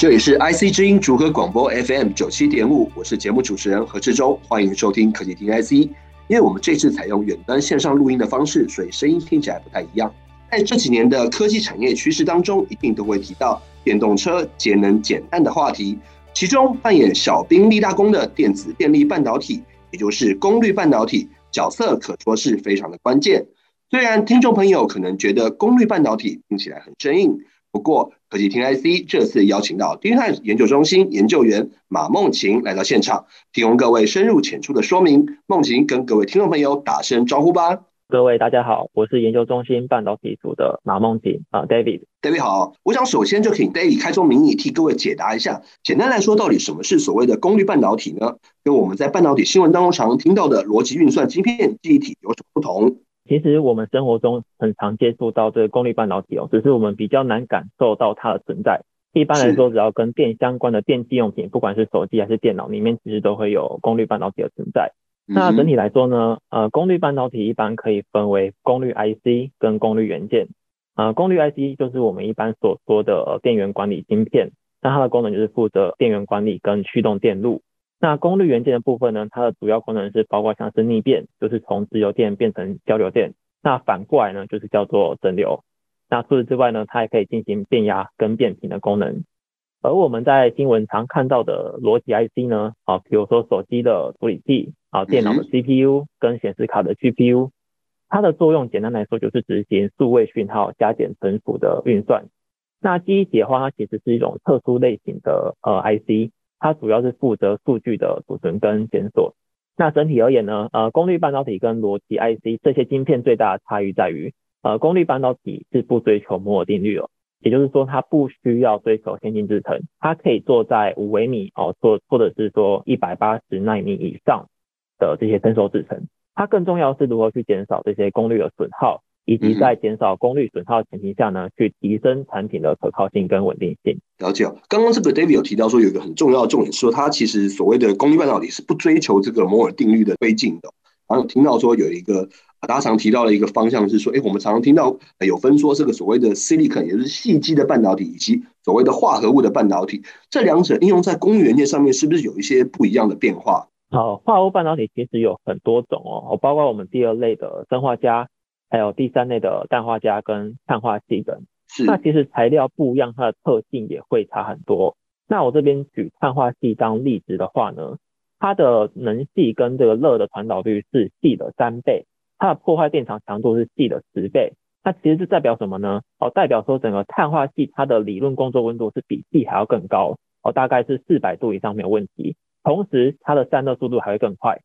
这里是 IC 之音组合广播 FM 九七点五，我是节目主持人何志忠，欢迎收听科技听 IC。因为我们这次采用远端线上录音的方式，所以声音听起来不太一样。在这几年的科技产业趋势当中，一定都会提到电动车节能减碳的话题，其中扮演小兵立大功的电子电力半导体，也就是功率半导体，角色可说是非常的关键。虽然听众朋友可能觉得功率半导体听起来很生硬。不过，科技听 IC 这次邀请到 DIGITIMES 研究中心研究员马梦晴来到现场，提供各位深入浅出的说明。梦晴跟各位听众朋友打声招呼吧。各位大家好，我是研究中心半导体组的马梦晴啊，David。David 好，我想首先就请 David 开宗明义替各位解答一下，简单来说，到底什么是所谓的功率半导体呢？跟我们在半导体新闻当中常听到的逻辑运算芯片记忆体有什么不同？其实我们生活中很常接触到这个功率半导体哦，只是我们比较难感受到它的存在。一般来说，只要跟电相关的电器用品，不管是手机还是电脑，里面其实都会有功率半导体的存在。那整体来说呢，呃，功率半导体一般可以分为功率 IC 跟功率元件。呃，功率 IC 就是我们一般所说的电源管理芯片，那它的功能就是负责电源管理跟驱动电路。那功率元件的部分呢，它的主要功能是包括像是逆变，就是从直流电变成交流电。那反过来呢，就是叫做整流。那除此之外呢，它还可以进行变压跟变频的功能。而我们在新闻常看到的逻辑 IC 呢，啊，比如说手机的处理器啊，电脑的 CPU 跟显示卡的 GPU，它的作用简单来说就是执行数位讯号加减乘除的运算。那记忆体的话，它其实是一种特殊类型的呃 IC。它主要是负责数据的储存跟检索。那整体而言呢，呃，功率半导体跟逻辑 IC 这些晶片最大的差异在于，呃，功率半导体是不追求摩尔定律哦，也就是说它不需要追求先进制程，它可以做在五微米哦，做或者是说一百八十纳米以上的这些成熟制程。它更重要是如何去减少这些功率的损耗。以及在减少功率损耗的前提下呢，去提升产品的可靠性跟稳定性。了解。刚刚这个 David 有提到说，有一个很重要的重点，说它其实所谓的功率半导体是不追求这个摩尔定律的推进的。然后听到说有一个大家常提到的一个方向是说，哎，我们常常听到有分说这个所谓的 Silicon，也就是细基的半导体，以及所谓的化合物的半导体，这两者应用在功率元件上面，是不是有一些不一样的变化？好，化合物半导体其实有很多种哦，包括我们第二类的生化镓。还有第三类的氮化镓跟碳化矽等，是那其实材料不一样，它的特性也会差很多。那我这边举碳化系当例子的话呢，它的能系跟这个热的传导率是系的三倍，它的破坏电场强度是系的十倍。那其实是代表什么呢？哦，代表说整个碳化系它的理论工作温度是比系还要更高，哦，大概是四百度以上没有问题。同时，它的散热速度还会更快。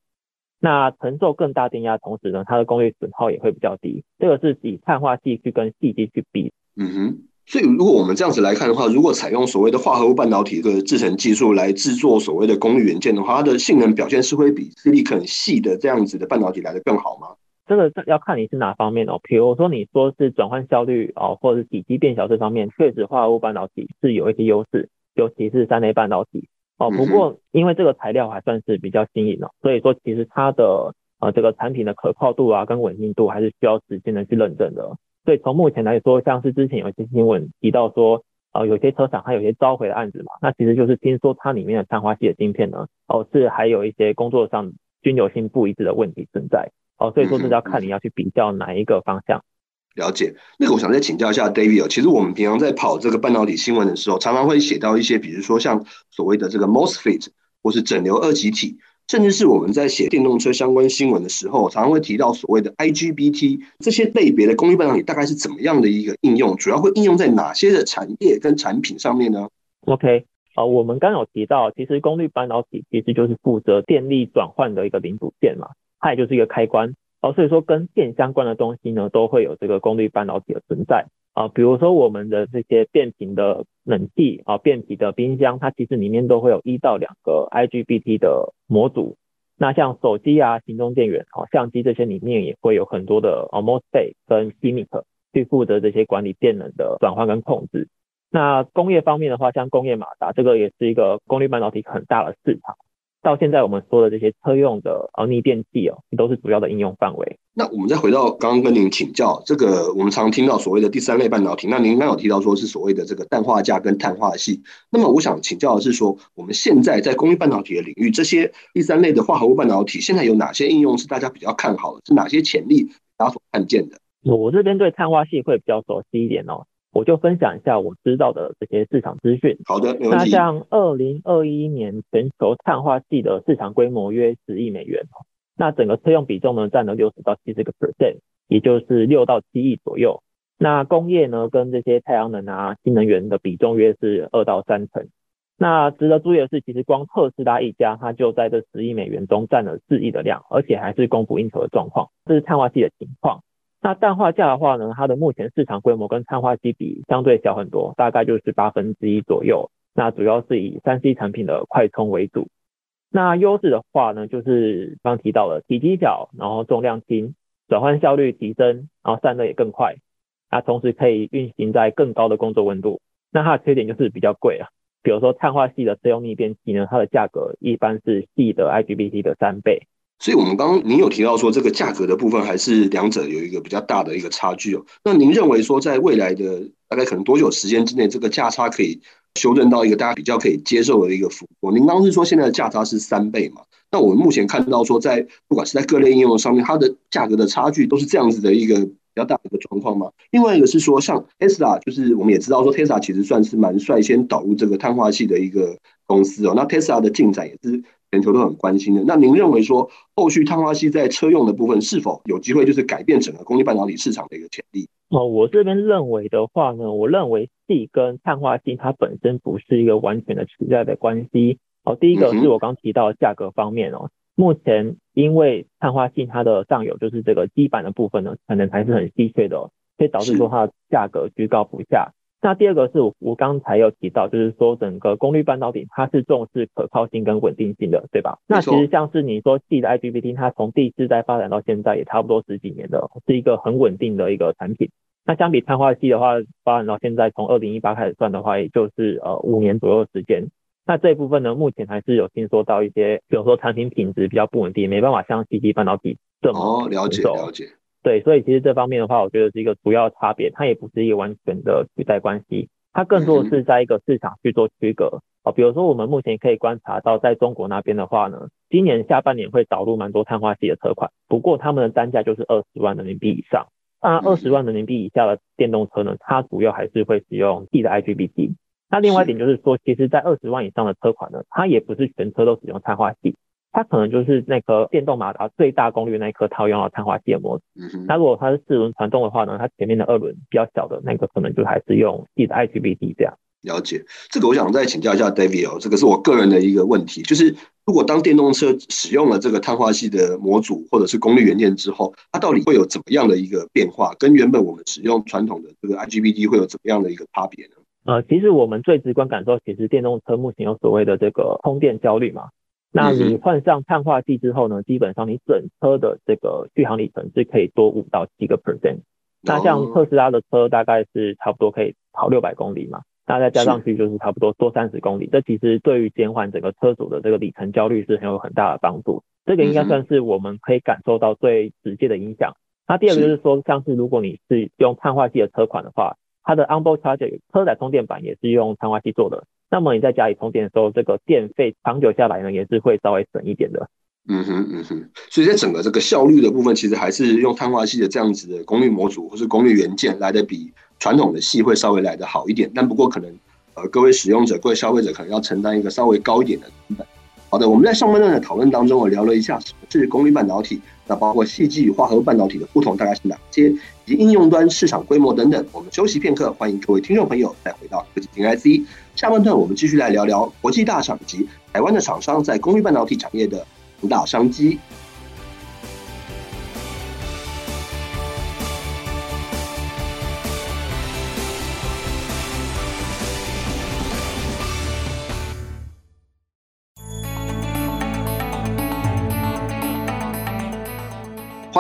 那承受更大电压，同时呢，它的功率损耗也会比较低。这个是以碳化剂去跟细基去比。嗯哼，所以如果我们这样子来看的话，如果采用所谓的化合物半导体的制成技术来制作所谓的功率元件的话，它的性能表现是会比 Silicon 矽的这样子的半导体来的更好吗？这个要看你是哪方面哦。比如说你说是转换效率哦，或者是体积变小这方面，确实化合物半导体是有一些优势，尤其是三类半导体。哦，不过因为这个材料还算是比较新颖哦，所以说其实它的呃这个产品的可靠度啊跟稳定度还是需要时间的去认证的。所以从目前来说，像是之前有一些新闻提到说，呃有些车厂它有些召回的案子嘛，那其实就是听说它里面的碳化系的晶片呢，哦是还有一些工作上均流性不一致的问题存在。哦，所以说这是要看你要去比较哪一个方向。了解，那个我想再请教一下 David 其实我们平常在跑这个半导体新闻的时候，常常会写到一些，比如说像所谓的这个 MOSFET 或是整流二极体，甚至是我们在写电动车相关新闻的时候，常常会提到所谓的 IGBT 这些类别的功率半导体大概是怎么样的一个应用，主要会应用在哪些的产业跟产品上面呢？OK，啊，我们刚有提到，其实功率半导体其实就是负责电力转换的一个零组件嘛，它也就是一个开关。哦，所以说跟电相关的东西呢，都会有这个功率半导体的存在。啊，比如说我们的这些变频的冷气啊，变频的冰箱，它其实里面都会有一到两个 IGBT 的模组。那像手机啊、行动电源、啊、相机这些里面也会有很多的 MOSFET 跟 PMIC 去负责这些管理电能的转换跟控制。那工业方面的话，像工业马达，这个也是一个功率半导体很大的市场。到现在我们说的这些车用的呃逆变器哦，都是主要的应用范围。那我们再回到刚刚跟您请教，这个我们常听到所谓的第三类半导体，那您刚有提到说是所谓的这个氮化镓跟碳化系。那么我想请教的是说，我们现在在工业半导体的领域，这些第三类的化合物半导体，现在有哪些应用是大家比较看好的？是哪些潜力大家所看见的？我这边对碳化系会比较熟悉一点哦。我就分享一下我知道的这些市场资讯。好的，那像二零二一年全球碳化系的市场规模约十亿美元，那整个车用比重呢占了六十到七十个 percent，也就是六到七亿左右。那工业呢跟这些太阳能啊新能源的比重约是二到三成。那值得注意的是，其实光特斯拉一家，它就在这十亿美元中占了四亿的量，而且还是供不应求的状况，这是碳化系的情况。那氮化镓的话呢，它的目前市场规模跟碳化矽比相对小很多，大概就是八分之一左右。那主要是以三 C 产品的快充为主。那优势的话呢，就是刚提到了体积小，然后重量轻，转换效率提升，然后散热也更快。那同时可以运行在更高的工作温度。那它的缺点就是比较贵啊，比如说碳化矽的车用逆变器呢，它的价格一般是矽的 IGBT 的三倍。所以，我们刚刚您有提到说，这个价格的部分还是两者有一个比较大的一个差距哦。那您认为说，在未来的大概可能多久时间之内，这个价差可以修正到一个大家比较可以接受的一个幅度？您刚刚是说现在的价差是三倍嘛？那我们目前看到说，在不管是在各类应用上面，它的价格的差距都是这样子的一个比较大的一个状况吗？另外一个是说，像 Tesla，就是我们也知道说，Tesla 其实算是蛮率先导入这个碳化矽的一个公司哦。那 Tesla 的进展也是。全球都很关心的。那您认为说，后续碳化矽在车用的部分是否有机会，就是改变整个功率半导体市场的一个潜力？哦，我这边认为的话呢，我认为系跟碳化矽它本身不是一个完全的取代的关系。哦，第一个是我刚提到的价格方面哦，嗯、目前因为碳化矽它的上游就是这个基板的部分呢，可能还是很稀缺的，所以导致说它的价格居高不下。那第二个是我我刚才有提到，就是说整个功率半导体它是重视可靠性跟稳定性的，对吧？那其实像是你说系的 IGBT，它从第四代发展到现在也差不多十几年了，是一个很稳定的一个产品。那相比碳化系的话，发展到现在从二零一八开始算的话，也就是呃五年左右的时间。那这一部分呢，目前还是有听说到一些，比如说产品品质比较不稳定，没办法像 CT 半导体这么哦了解了解。对，所以其实这方面的话，我觉得是一个主要差别，它也不是一个完全的取代关系。它更多的是在一个市场去做区隔啊，比如说我们目前可以观察到，在中国那边的话呢，今年下半年会导入蛮多碳化系的车款，不过他们的单价就是二十万人民币以上。那二十万人民币以下的电动车呢，它主要还是会使用矽的 IGBT。那另外一点就是说，其实在二十万以上的车款呢，它也不是全车都使用碳化矽。它可能就是那颗电动马达最大功率那一颗套用了碳化矽的模组。那如果它是四轮传动的话呢，它前面的二轮比较小的那个可能就还是用矽的 IGBT 这样。了解，这个我想再请教一下 David 哦，这个是我个人的一个问题，就是如果当电动车使用了这个碳化矽的模组或者是功率元件之后，它到底会有怎么样的一个变化？跟原本我们使用传统的这个 IGBT 会有怎么样的一个差别呢？呃，其实我们最直观感受，其实电动车目前有所谓的这个充电焦虑嘛。那你换上碳化剂之后呢，基本上你整车的这个续航里程是可以多五到七个 percent。那像特斯拉的车大概是差不多可以跑六百公里嘛，那再加上去就是差不多多三十公里。这其实对于减缓整个车主的这个里程焦虑是很有很大的帮助。这个应该算是我们可以感受到最直接的影响。那第二个就是说，像是如果你是用碳化剂的车款的话，它的 onboard charger 车载充电板也是用碳化剂做的。那么你在家里充电的时候，这个电费长久下来呢，也是会稍微省一点的。嗯哼嗯哼，所以在整个这个效率的部分，其实还是用碳化矽的这样子的功率模组或是功率元件来的比传统的系会稍微来得好一点。但不过可能呃各位使用者、各位消费者可能要承担一个稍微高一点的成本。好的，我们在上半段的讨论当中，我聊了一下什么是功率半导体，那包括细基与化合物半导体的不同大概是哪些，以及应用端市场规模等等。我们休息片刻，欢迎各位听众朋友再回到科技听 IC。下半段我们继续来聊聊国际大厂及台湾的厂商在功率半导体产业的独大商机。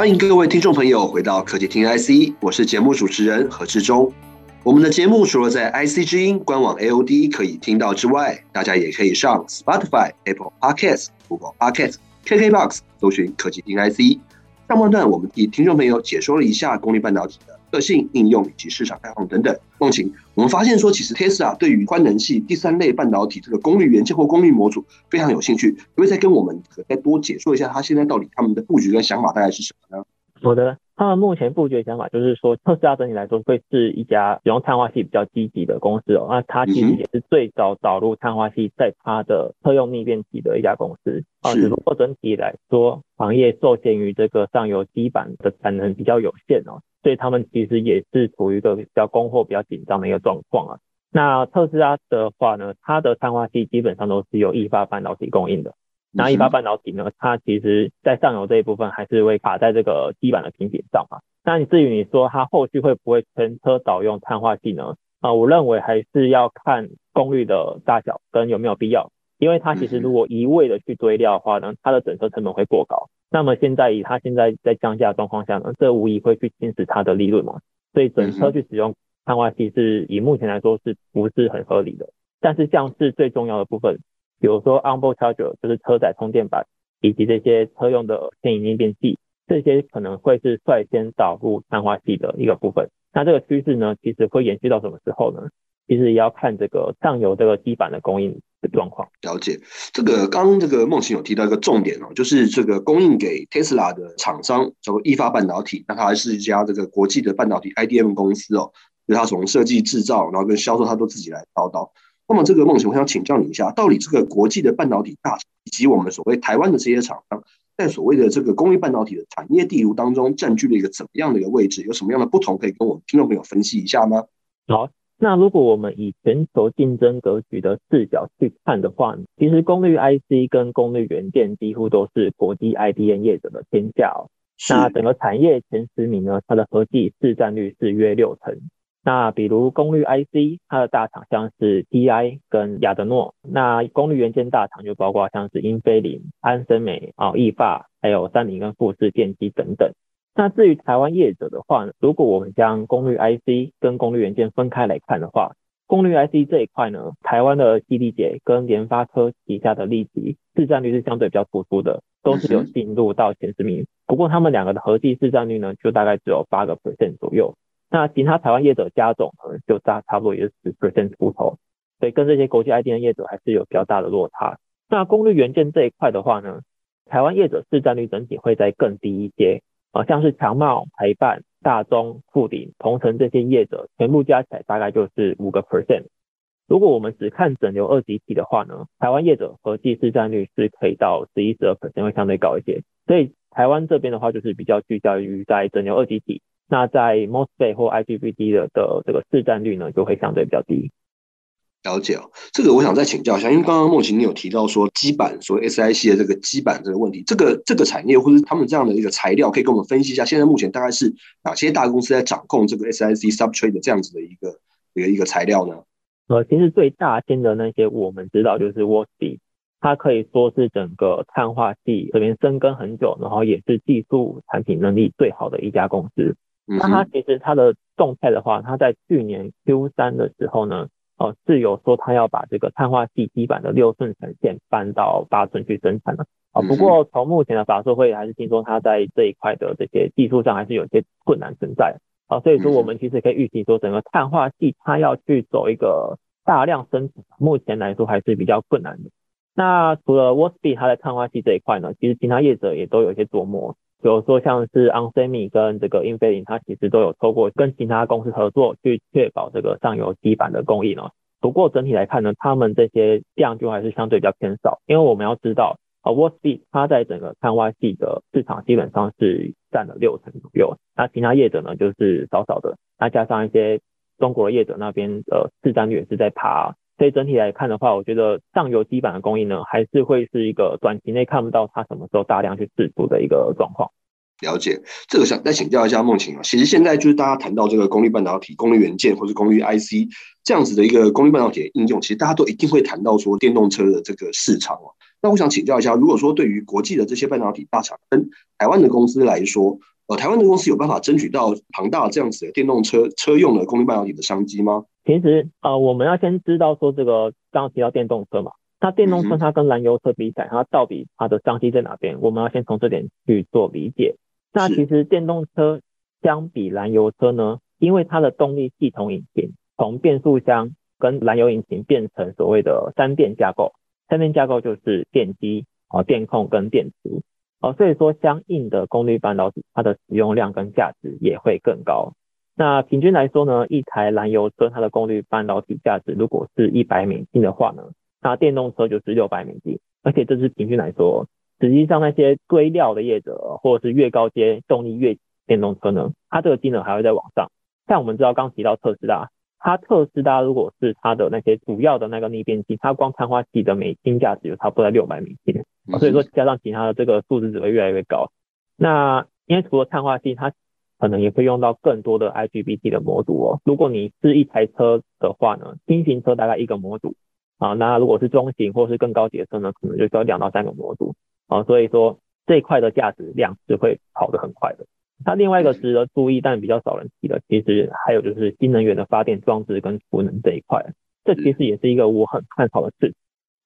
欢迎各位听众朋友回到科技听 IC，我是节目主持人何志忠。我们的节目除了在 IC 之音官网 AOD 可以听到之外，大家也可以上 Spotify、Apple Podcasts、Google Podcasts、KKBox 搜寻科技听 IC。上半段我们给听众朋友解说了一下功率半导体的特性、应用以及市场概况等等。梦晴，我们发现说，其实 Tesla 对于宽能系第三类半导体这个功率元件或功率模组非常有兴趣，可不可以再跟我们再多解说一下，它现在到底他们的布局跟想法大概是什么呢？好的。他们目前布局的想法就是说，特斯拉整体来说会是一家使用碳化系比较积极的公司哦。那它其实也是最早导入碳化系在它的车用逆变器的一家公司啊。只不过整体来说，行业受限于这个上游基板的产能比较有限哦，所以他们其实也是处于一个比较供货比较紧张的一个状况啊。那特斯拉的话呢，它的碳化系基本上都是由意法半导体供应的。那一八半导体呢，它其实在上游这一部分还是会卡在这个基板的瓶颈上嘛。那你至于你说它后续会不会全车导用碳化矽呢？啊，我认为还是要看功率的大小跟有没有必要。因为它其实如果一味的去堆料的话呢，它的整车成本会过高。那么现在以它现在在降价状况下呢，这无疑会去侵蚀它的利润嘛。所以整车去使用碳化矽是以目前来说是不是很合理的？但是像是最重要的部分。比如说 onboard charger 就是车载充电板，以及这些车用的牵引逆变器，这些可能会是率先导入碳化矽的一个部分。那这个趋势呢，其实会延续到什么时候呢？其实也要看这个上游这个基板的供应的状况。了解，这个刚这个梦晴有提到一个重点哦，就是这个供应给 Tesla 的厂商叫做意法半导体，那它还是一家这个国际的半导体 IDM 公司哦，就它从设计制造，然后跟销售，它都自己来操刀。那么这个梦晴，我想请教你一下，到底这个国际的半导体大厂以及我们所谓台湾的这些厂商，在所谓的这个功率半导体的产业地图当中，占据了一个怎么样的一个位置？有什么样的不同，可以跟我们听众朋友分析一下吗？好，那如果我们以全球竞争格局的视角去看的话，其实功率 IC 跟功率元件几乎都是国际 IDM 业者的天下哦。那整个产业前十名呢，它的合计市占率是约六成。那比如功率 IC，它的大厂像是 TI 跟亚德诺，那功率元件大厂就包括像是英飞凌、安森美啊、意法，还有三菱跟富士电机等等。那至于台湾业者的话，如果我们将功率 IC 跟功率元件分开来看的话，功率 IC 这一块呢，台湾的基地姐跟联发科旗下的力积市占率是相对比较突出的，都是有进入到前十名。不过他们两个的合计市占率呢，就大概只有八个 percent 左右。那其他台湾业者加总可能就大差不多也是十 percent 出头，所以跟这些国际 IDM 业者还是有比较大的落差。那功率元件这一块的话呢，台湾业者市占率整体会再更低一些啊，像是强茂、台半、大中、富鼎、同成这些业者，全部加起来大概就是五个 percent。如果我们只看整流二级体的话呢，台湾业者合计市占率是可以到十一、十二 percent，会相对高一些。所以台湾这边的话，就是比较聚焦于在整流二级体。那在 MOSFET 或 IGBT 的的这个市占率呢，就会相对比较低。了解哦，这个我想再请教一下，因为刚刚梦琴你有提到说基板，所谓 SiC 的这个基板这个问题，这个这个产业或者他们这样的一个材料，可以跟我们分析一下，现在目前大概是哪些大公司在掌控这个 SiC substrate 的这样子的一个一个一个材料呢？呃，其实最大间的那些我们知道就是 Wolfspeed，它可以说是整个碳化系这边深耕很久，然后也是技术产品能力最好的一家公司。那它其实它的动态的话，它在去年 Q 三的时候呢，哦是有说它要把这个碳化系基板的六寸产线搬到八寸去生产了。啊，不过从目前的法说会还是听说它在这一块的这些技术上还是有些困难存在。啊，所以说我们其实可以预期说，整个碳化系它要去走一个大量生产，目前来说还是比较困难的。那除了 Wolfspeed 它在碳化系这一块呢，其实其他业者也都有一些琢磨。比如说像是 onsemi 跟这个英飞凌，它其实都有透过跟其他公司合作，去确保这个上游基板的供应哦。不过整体来看呢，他们这些量就还是相对比较偏少，因为我们要知道啊，Wolfspeed 它在整个碳化矽的市场基本上是占了六成左右，那其他业者呢就是少少的，那加上一些中国的业者那边的市占率也是在爬，所以整体来看的话，我觉得上游基板的供应呢，还是会是一个短期内看不到它什么时候大量去释出的一个状况。了解，这个想再请教一下梦晴啊。其实现在就是大家谈到这个功率半导体、功率元件或是功率 IC 这样子的一个功率半导体的应用，其实大家都一定会谈到说电动车的这个市场哦。那我想请教一下，如果说对于国际的这些半导体大厂跟台湾的公司来说，呃，台湾的公司有办法争取到庞大这样子的电动车车用的功率半导体的商机吗？其实，呃，我们要先知道说这个刚刚提到电动车嘛，那电动车它跟燃油车比起来，它到底它的商机在哪边？我们要先从这点去做理解。那其实电动车相比燃油车呢，因为它的动力系统引擎从变速箱跟燃油引擎变成所谓的三电架构，三电架构就是电机啊、电控跟电池。哦，所以说相应的功率半导体，它的使用量跟价值也会更高。那平均来说呢，一台燃油车它的功率半导体价值如果是一百美金的话呢，那电动车就是六百美金，而且这是平均来说。实际上那些堆料的业者，或者是越高阶动力越电动车呢，它这个金额还会再往上。像我们知道刚提到特斯拉，它特斯拉如果是它的那些主要的那个逆变器，它光碳化器的美金价值就差不多在六百美金。所以说加上其他的这个数字只会越来越高。那因为除了碳化矽，它可能也会用到更多的 IGBT 的模组哦。如果你是一台车的话呢，轻型车大概一个模组啊，那如果是中型或是更高级的车呢，可能就需要两到三个模组啊。所以说这一块的价值量是会跑得很快的。它另外一个值得注意但比较少人提的，其实还有就是新能源的发电装置跟储能这一块，这其实也是一个我很看好的事。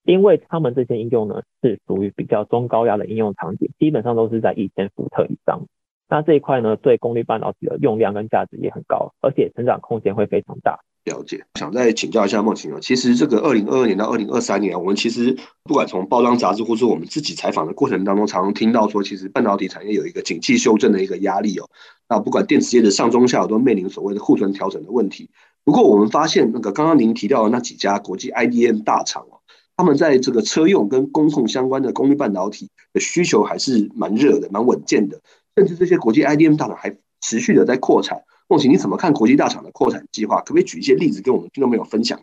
因为他们这些应用呢，是属于比较中高压的应用场景，基本上都是在一千伏特以上。那这一块呢，对功率半导体的用量跟价值也很高，而且成长空间会非常大。了解，想再请教一下孟晴啊，其实这个二零二二年到二零二三年，我们其实不管从包装杂志，或是我们自己采访的过程当中，常常听到说，其实半导体产业有一个景气修正的一个压力哦。那不管电池业的上中下游都面临所谓的库存调整的问题。不过我们发现，那个刚刚您提到的那几家国际 IDM 大厂哦。他们在这个车用跟工控相关的功率半导体的需求还是蛮热的，蛮稳健的，甚至这些国际 IDM 大厂还持续的在扩产。孟晴，你怎么看国际大厂的扩产计划？可不可以举一些例子跟我们听众朋友分享？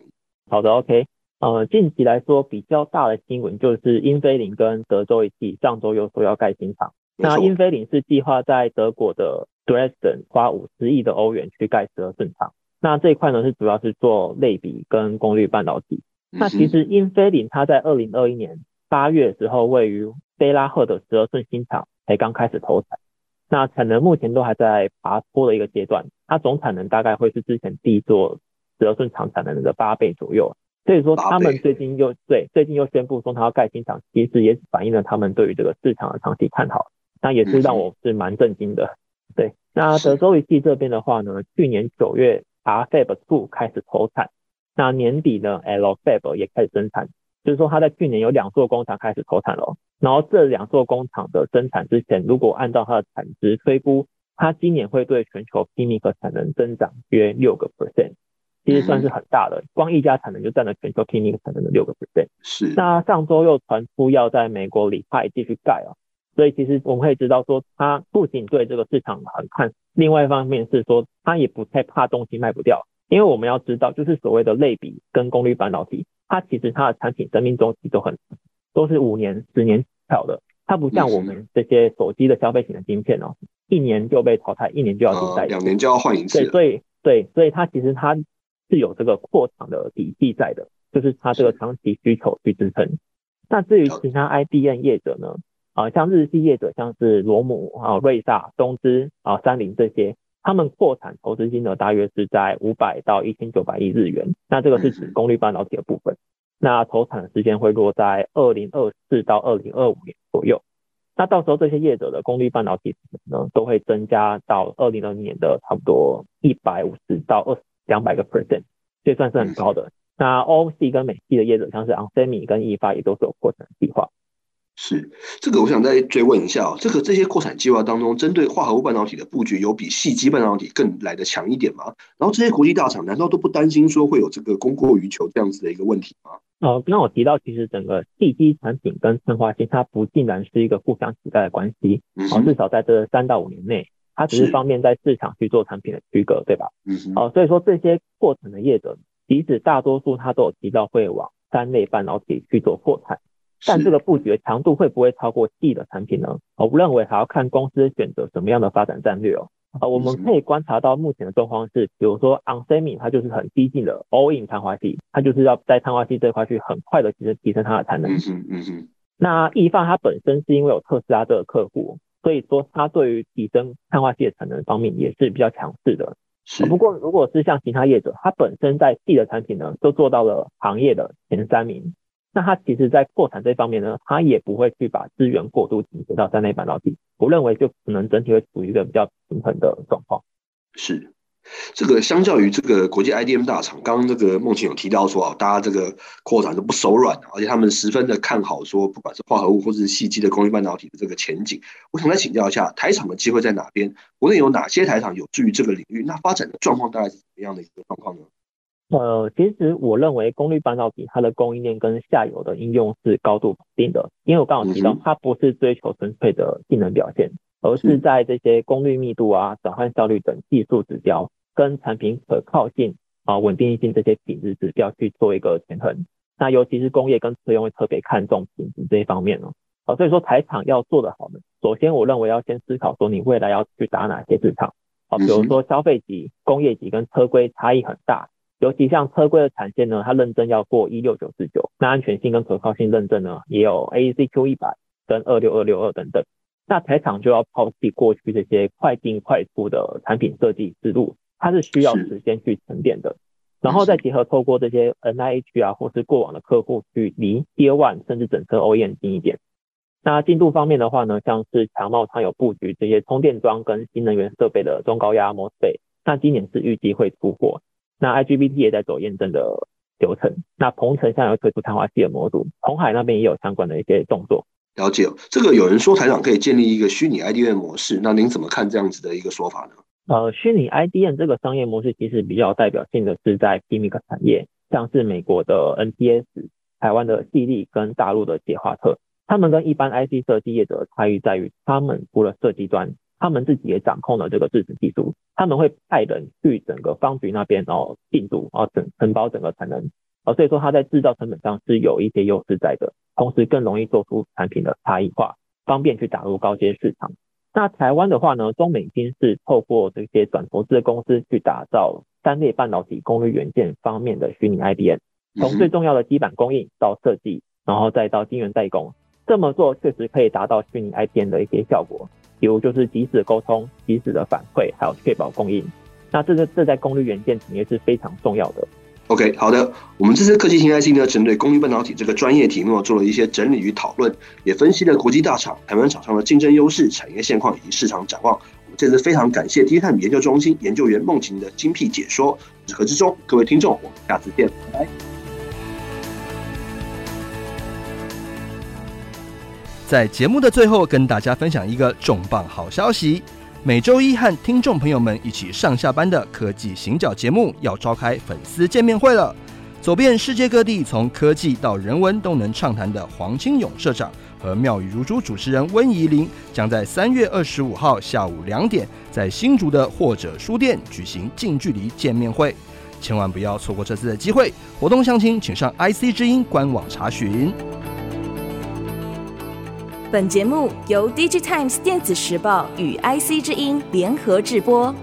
好的，OK，呃，近期来说比较大的新闻就是英飞凌跟德州仪器上周又说要盖新厂。那英飞凌是计划在德国的 Dresden 花五十亿的欧元去盖十二寸厂。那这一块呢是主要是做类比跟功率半导体。那其实英飞凌它在二零二一年八月的时候，位于贝拉赫的十二寸新厂才刚开始投产，那产能目前都还在爬坡的一个阶段，它总产能大概会是之前第一座十二寸厂产能的八倍左右，所以说他们最近又对最近又宣布说他要盖新厂，其实也反映了他们对于这个市场的长期看好，那也是让我是蛮震惊的。对，那德州仪器这边的话呢，去年九月 RFab Two 开始投产。那年底呢，LFab 也开始生产，就是说它在去年有两座工厂开始投产了，然后这两座工厂的生产之前，如果按照它的产值推估，它今年会对全球 PMIC 产能增长约六个 percent，其实算是很大的，光一家产能就占了全球 PMIC 产能的六个 percent。是。那上周又传出要在美国里派继续盖啊，所以其实我们可以知道说，它不仅对这个市场很看，另外一方面是说，它也不太怕东西卖不掉。因为我们要知道，就是所谓的类比跟功率半导体，它其实它的产品生命周期都很都是五年、十年起跳的，它不像我们这些手机的消费型的晶片哦，一年就被淘汰，一年就要替代，两年就要换一次。对，所以对，所以它其实它是有这个扩厂的底气在的，就是它这个长期需求去支撑。那至于其他 IDM 业者呢？啊，像日系业者，像是罗姆啊、瑞萨、东芝啊、三菱这些。他们扩产投资金额大约是在五百到一千九百亿日元，那这个是指功率半导体的部分。那投产的时间会落在二零二四到二零二五年左右。那到时候这些业者的功率半导体呢，都会增加到二零二零年的差不多一百五十到二两百个 percent，这算是很高的。那 OC 跟美系的业者，像是 onsemi 跟意法也都是有扩产计划。是这个，我想再追问一下哦，这个这些扩产计划当中，针对化合物半导体的布局，有比细基半导体更来得强一点吗？然后这些国际大厂难道都不担心说会有这个供过于求这样子的一个问题吗？呃，刚刚我提到，其实整个细基产品跟生化矽它不竟然是一个互相取代的关系，哦，至少在这三到五年内，它只是方便在市场去做产品的区隔，对吧？嗯哼。哦，所以说这些扩产的业者，即使大多数它都有提到会往三类半导体去做扩产。但这个布局的强度会不会超过 D 的产品呢？我认为还要看公司选择什么样的发展战略哦。啊，我们可以观察到目前的状况是，比如说 onsemi 它就是很激进的 all in 碳化矽，它就是要在碳化矽这块去很快的提升提升它的产能。嗯嗯嗯。那易放它本身是因为有特斯拉这个客户，所以说它对于提升碳化矽的产能方面也是比较强势的。是。不过如果是像其他业者，它本身在 D 的产品呢，都做到了行业的前三名。那它其实，在扩产这方面呢，它也不会去把资源过度倾斜到三类半导体。我认为就可能整体会处于一个比较平衡的状况。是。这个相较于这个国际 IDM 大厂，刚刚这个孟晴有提到说啊，大家这个扩产都不手软，而且他们十分的看好说，不管是化合物或是细基的工业半导体的这个前景。我想再请教一下，台厂的机会在哪边？国内有哪些台厂有助于这个领域？那发展的状况大概是怎么样的一个状况呢？呃，其实我认为功率半导体它的供应链跟下游的应用是高度稳定的，因为我刚刚提到，它不是追求纯粹的性能表现，而是在这些功率密度啊、转换效率等技术指标。跟产品可靠性啊、稳定性这些品质指标去做一个权衡，那尤其是工业跟车用会特别看重品质这一方面哦，啊，所以说台厂要做得好呢，首先我认为要先思考说你未来要去打哪些市场。啊，比如说消费级、工业级跟车规差异很大，尤其像车规的产线呢，它认证要过一六九四九，那安全性跟可靠性认证呢也有 AEC Q 一百跟二六二六二等等，那台厂就要抛弃过去这些快进快出的产品设计思路。它是需要时间去沉淀的，然后再结合透过这些 NIH 啊，或是过往的客户去离 Tier One 甚至整车 OEM 近一点。那进度方面的话呢，像是强茂它有布局这些充电桩跟新能源设备的中高压 MOSFET，那今年是预计会出货。那 IGBT 也在走验证的流程。那鹏程现在会推出碳化系的模组，红海那边也有相关的一些动作。了解，这个有人说台长可以建立一个虚拟 IDM 模式，那您怎么看这样子的一个说法呢？呃，虚拟 IDM 这个商业模式其实比较代表性的是在 PMIC 产业，像是美国的 NTS、台湾的矽力跟大陆的捷华特，他们跟一般 IC 设计业者差异在于，他们除了设计端，他们自己也掌控了这个制程技术，他们会派人去整个 foundry 那边哦进驻哦整承包整个产能，哦所以说它在制造成本上是有一些优势在的，同时更容易做出产品的差异化，方便去打入高阶市场。那台湾的话呢，中美晶是透过这些转投资的公司去打造三类半导体功率元件方面的虚拟 IDM，从最重要的基板供应到设计，然后再到晶圆代工，这么做确实可以达到虚拟 IDM 的一些效果，比如就是及时沟通、及时的反馈，还有确保供应。那这个这在功率元件产业是非常重要的。OK，好的，我们这次科技型 IC 呢，针对功率半导体这个专业题目做了一些整理与讨论，也分析了国际大厂、台湾厂商的竞争优势、产业现况以及市场展望。我们这次非常感谢 DigiTimes 研究中心研究员孟晴的精辟解说。我是何志忠，各位听众，我们下次见，拜拜。在节目的最后，跟大家分享一个重磅好消息。每周一和听众朋友们一起上下班的科技行脚节目要召开粉丝见面会了。走遍世界各地，从科技到人文都能畅谈的黄清勇社长和妙语如珠主持人温怡玲，将在三月二十五号下午两点，在新竹的或者书店举行近距离见面会，千万不要错过这次的机会。活动详情请上 IC 之音官网查询。本节目由 DigiTimes 电子时报与 IC 之音联合制播。